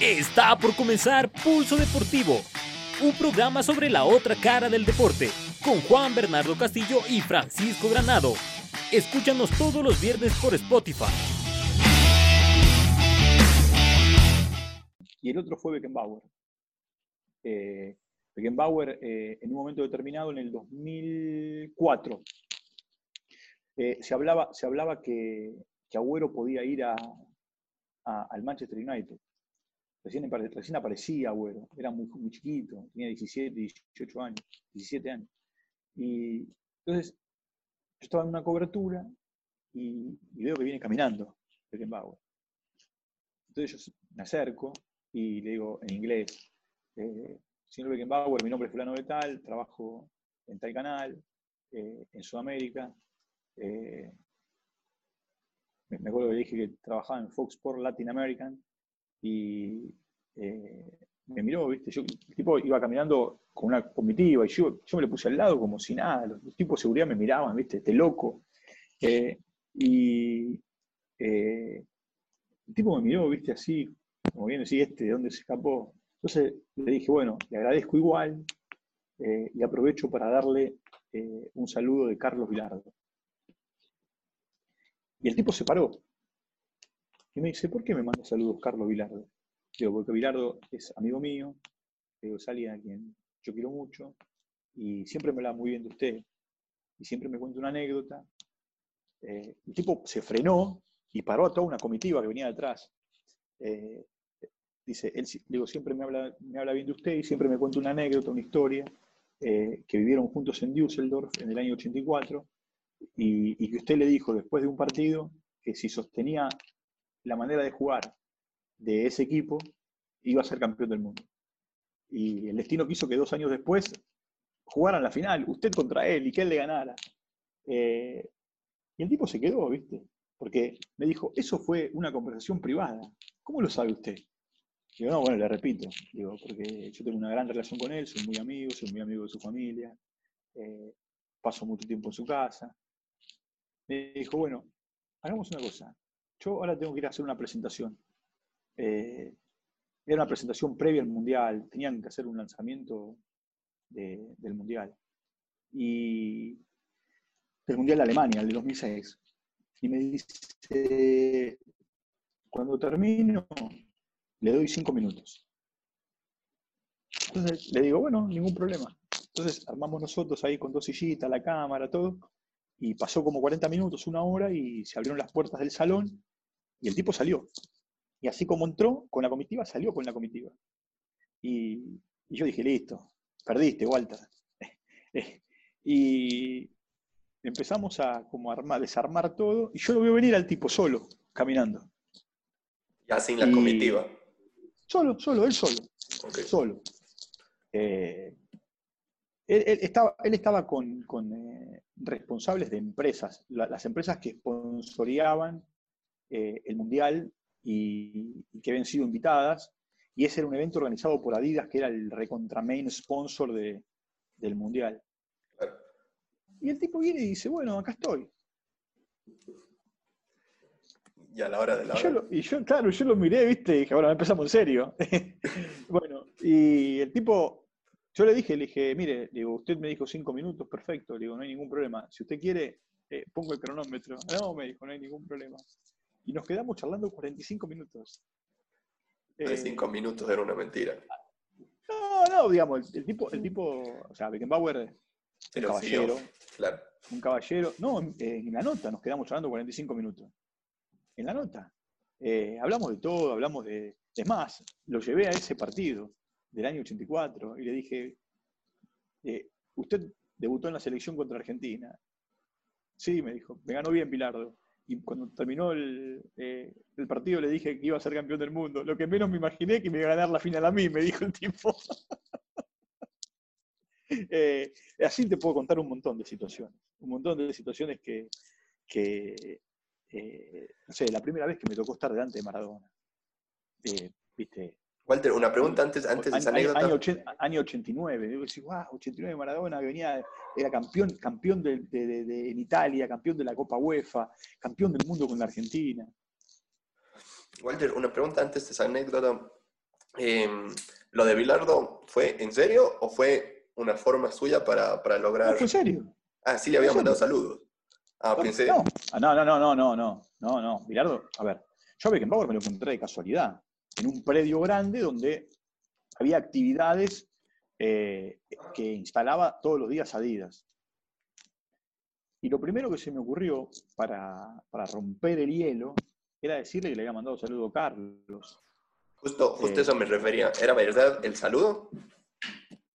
Está por comenzar Pulso Deportivo, un programa sobre la otra cara del deporte, con Juan Bernardo Castillo y Francisco Granado. Escúchanos todos los viernes por Spotify. Y el otro fue Beckenbauer. Eh, Beckenbauer, eh, en un momento determinado, en el 2004, eh, se, hablaba, se hablaba que, Agüero podía ir a, al Manchester United. Recién, aparecía Agüero, era muy, muy chiquito, tenía 17, 18 años, 17 años. Y entonces, yo estaba en una cobertura y, veo que viene caminando Beckenbauer. Entonces yo me acerco y le digo en inglés, eh, señor Beckenbauer, mi nombre es fulano de tal, trabajo en tal canal, eh, en Sudamérica. Eh, me acuerdo que dije que trabajaba en Fox Sports Latin American y eh, me miró, ¿viste? Yo, el tipo iba caminando con una comitiva y yo, yo me le puse al lado como si nada. Los, tipos de seguridad me miraban, ¿viste? Este loco. y el tipo me miró, ¿viste? Así, como viene, así, este, ¿de dónde se escapó? Entonces le dije, bueno, le agradezco igual eh, y aprovecho para darle eh, un saludo de Carlos Vilardo. Y el tipo se paró. Y me dice, ¿por qué me manda saludos Carlos Vilardo? Digo, porque Vilardo es amigo mío, digo, es alguien a quien yo quiero mucho y siempre me habla muy bien de usted. Y siempre me cuenta una anécdota. Eh, el tipo se frenó y paró a toda una comitiva que venía detrás dice, él digo, siempre me habla, me habla bien de usted y siempre me cuenta una anécdota, una historia, eh, que vivieron juntos en Düsseldorf en el año 84, y, que usted le dijo después de un partido que si sostenía la manera de jugar de ese equipo, iba a ser campeón del mundo. Y el destino quiso que dos años después jugaran la final, usted contra él, y que él le ganara. Eh, y el tipo se quedó, ¿viste? Porque me dijo, eso fue una conversación privada. ¿Cómo lo sabe usted? Digo, no, bueno, le repito, digo, porque yo tengo una gran relación con él, soy muy amigo, soy muy amigo de su familia, eh, paso mucho tiempo en su casa. Me dijo, bueno, hagamos una cosa. Yo ahora tengo que ir a hacer una presentación. Eh, era una presentación previa al Mundial, tenían que hacer un lanzamiento del Mundial. Y del Mundial de Alemania, el de 2006. Y me dice, cuando termino, le doy cinco minutos. Entonces le digo, bueno, ningún problema. Entonces armamos nosotros ahí con dos sillitas, la cámara, todo, y pasó como 40 minutos, una hora, y se abrieron las puertas del salón, y el tipo salió. Y así como entró con la comitiva, salió con la comitiva. Y, yo dije, listo, perdiste, Walter. y empezamos a como armar, desarmar todo, y yo lo veo venir al tipo solo, caminando. Ya sin la comitiva. Solo, solo, él solo. Solo. Eh, él, estaba, él estaba con, eh, responsables de empresas, las empresas que sponsoreaban eh, el Mundial y, que habían sido invitadas, y ese era un evento organizado por Adidas, que era el recontra main sponsor del Mundial. Y el tipo viene y dice, bueno, acá estoy y a la hora de la hora. y yo, claro, yo lo miré, viste, y dije, bueno, empezamos en serio. bueno, y el tipo, yo le dije, le dije, mire, digo, usted me dijo cinco minutos, perfecto, le digo, no hay ningún problema. Si usted quiere, eh, pongo el cronómetro. No, me dijo, no hay ningún problema. Y nos quedamos charlando 45 minutos. 45 eh, minutos era una mentira. No, no, digamos, el, tipo, el tipo, o sea, Beckenbauer, un caballero. claro. Un caballero. No, en la nota nos quedamos charlando 45 minutos en la nota. Eh, hablamos de todo, hablamos de... Es más, lo llevé a ese partido del año 84 y le dije, eh, usted debutó en la selección contra Argentina. Sí, me dijo, me ganó bien Pilardo. Y cuando terminó el, eh, el, partido le dije que iba a ser campeón del mundo. Lo que menos me imaginé que me iba a ganar la final a mí, me dijo el tipo. así te puedo contar un montón de situaciones, un montón de situaciones que, que, eh, no sé, la primera vez que me tocó estar delante de Maradona. Eh, ¿Viste? Walter, una pregunta antes, antes de esa año, anécdota. Año, año 89, yo wow, 89 Maradona, que venía, era campeón, campeón de, en Italia, campeón de la Copa UEFA, campeón del mundo con la Argentina. Walter, una pregunta antes de esa anécdota. Eh, ¿Lo de Bilardo fue en serio o fue una forma suya para, para lograr...? En serio. Ah, sí, le había mandado saludos. Ah, no, pensé... No, ah, no, no, no, no, no, no, no, Bilardo, a ver, yo a Beckenbauer me lo encontré de casualidad en un predio grande donde había actividades eh, que instalaba todos los días Adidas. Y lo primero que se me ocurrió para, romper el hielo era decirle que le había mandado saludo a Carlos. Justo, justo eh, eso me refería. ¿Era verdad el saludo?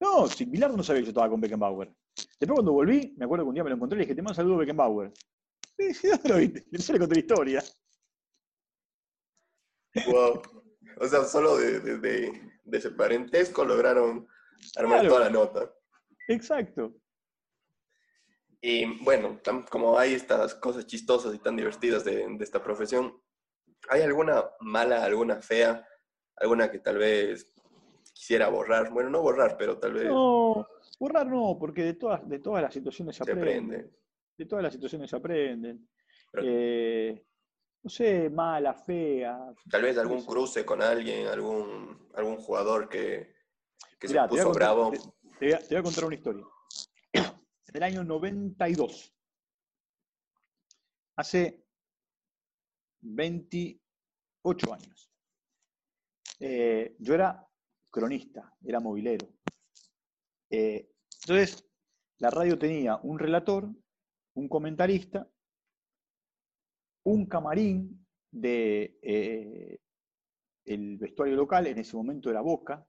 No, si Bilardo no sabía que yo estaba con Beckenbauer. Después cuando volví, me acuerdo que un día me lo encontré y le dije, te mando saludo a Beckenbauer. Y dije, ¿dónde lo viste? Le conté la historia. Wow. O sea, solo de, ese parentesco lograron armar toda la nota. Exacto. Y bueno, como hay estas cosas chistosas y tan divertidas de, esta profesión, ¿hay alguna mala, alguna fea, alguna que tal vez quisiera borrar? Bueno, no borrar, pero tal vez... No, borrar no, porque de todas, de todas las situaciones se, aprende. De todas las situaciones se aprenden. Eh, no sé, mala, fea. Tal vez algún cruce con alguien, algún, algún jugador que, se puso bravo. Te, voy a, contar una historia. Del año 92. Hace 28 años. Eh, yo era cronista, era movilero. Eh, entonces, la radio tenía un relator, un comentarista un camarín de eh, el vestuario local, en ese momento era Boca,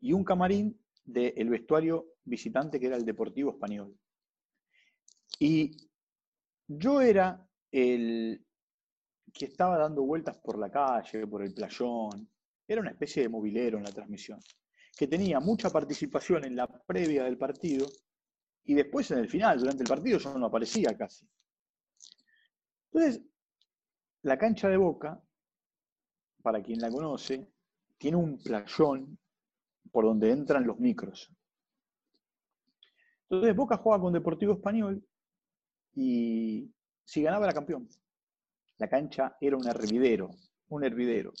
y un camarín del vestuario visitante que era el Deportivo Español. Y yo era el que estaba dando vueltas por la calle, por el playón, era una especie de movilero en la transmisión, que tenía mucha participación en la previa del partido y después en el final, durante el partido, yo no aparecía casi. Entonces, la cancha de Boca, para quien la conoce, tiene un playón por donde entran los micros. Entonces Boca juega con Deportivo Español y si ganaba era campeón. La cancha era un hervidero, un hervidero.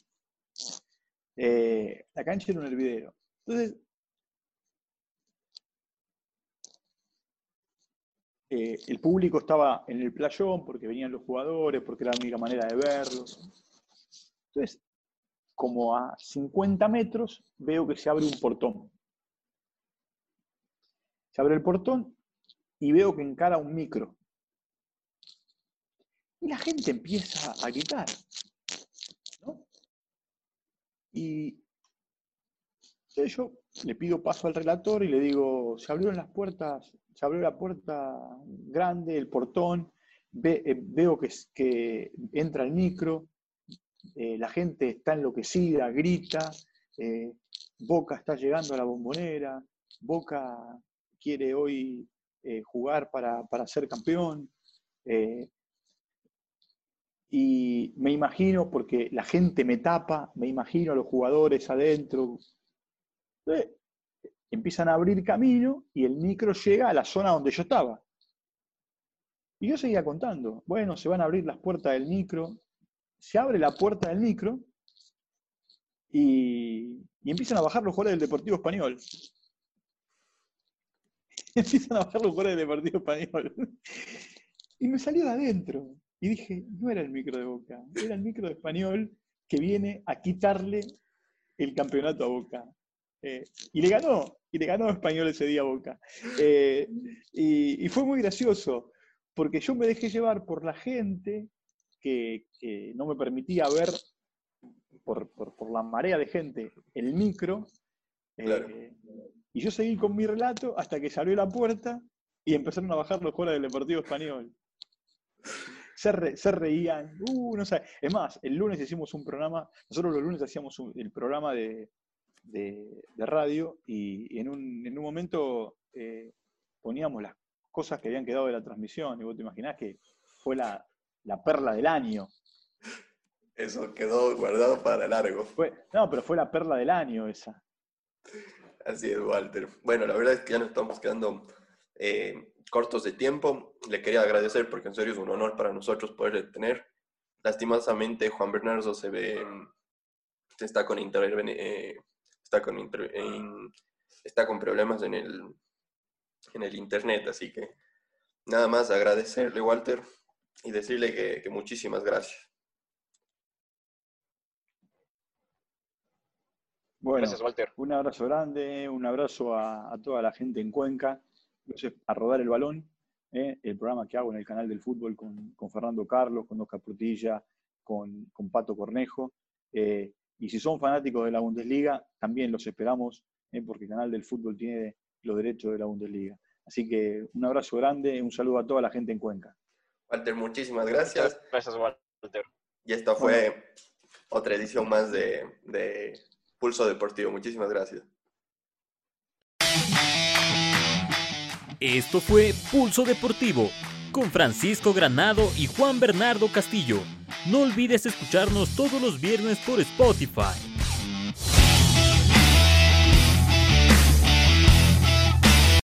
Eh, la cancha era un hervidero. Entonces, Eh, el público estaba en el playón porque venían los jugadores, porque era la única manera de verlos. Entonces, como a 50 metros, veo que se abre un portón. Se abre el portón y veo que encara un micro. Y la gente empieza a gritar. Y entonces yo le pido paso al relator y le digo, se abrieron las puertas se abrió la puerta grande, el portón, eh, veo que, que, entra el micro, eh, la gente está enloquecida, grita, eh, Boca está llegando a la bombonera, Boca quiere hoy jugar para, para, ser campeón. y me imagino, porque la gente me tapa, me imagino a los jugadores adentro empiezan a abrir camino y el micro llega a la zona donde yo estaba. Y yo seguía contando, bueno, se van a abrir las puertas del micro, se abre la puerta del micro y, empiezan a bajar los jugadores del Deportivo Español. empiezan a bajar los jugadores del Deportivo Español. y me salió de adentro. Y dije, no era el micro de Boca, era el micro de Español que viene a quitarle el campeonato a Boca. Eh, y le ganó, y le ganó Español ese día a Boca. Eh, y, fue muy gracioso, porque yo me dejé llevar por la gente que, no me permitía ver, por, la marea de gente, el micro. Eh, y yo seguí con mi relato hasta que se abrió la puerta y empezaron a bajar los jugadores del Deportivo Español. Se, reían, uh, no sé. Es más, el lunes hicimos un programa, nosotros los lunes hacíamos el programa de, de, radio y, en, un, en, un, momento eh, poníamos las cosas que habían quedado de la transmisión y vos te imaginás que fue la, la perla del año. Eso quedó guardado para largo. no, pero fue la perla del año esa. Así es, Walter. Bueno, la verdad es que ya nos estamos quedando eh, cortos de tiempo. Le quería agradecer porque en serio es un honor para nosotros poderle tener. Lastimosamente, Juan Bernardo se ve está con, eh, está con, está con problemas en el, en el internet, así que nada más agradecerle, Walter, y decirle que, muchísimas gracias. Bueno, gracias, Walter. un abrazo grande, un abrazo a, toda la gente en Cuenca, a rodar el balón, eh, el programa que hago en el canal del fútbol con, Fernando Carlos, con Oscar Prutilla, con, con Pato Cornejo. Eh, y si son fanáticos de la Bundesliga, también los esperamos, eh, porque el canal del fútbol tiene los derechos de la Bundesliga. Así que un abrazo grande, un saludo a toda la gente en Cuenca. Walter, muchísimas gracias. Gracias, Walter. Y esta fue otra edición más de, de Pulso Deportivo. Muchísimas gracias. Esto fue Pulso Deportivo con Francisco Granado y Juan Bernardo Castillo. No olvides escucharnos todos los viernes por Spotify.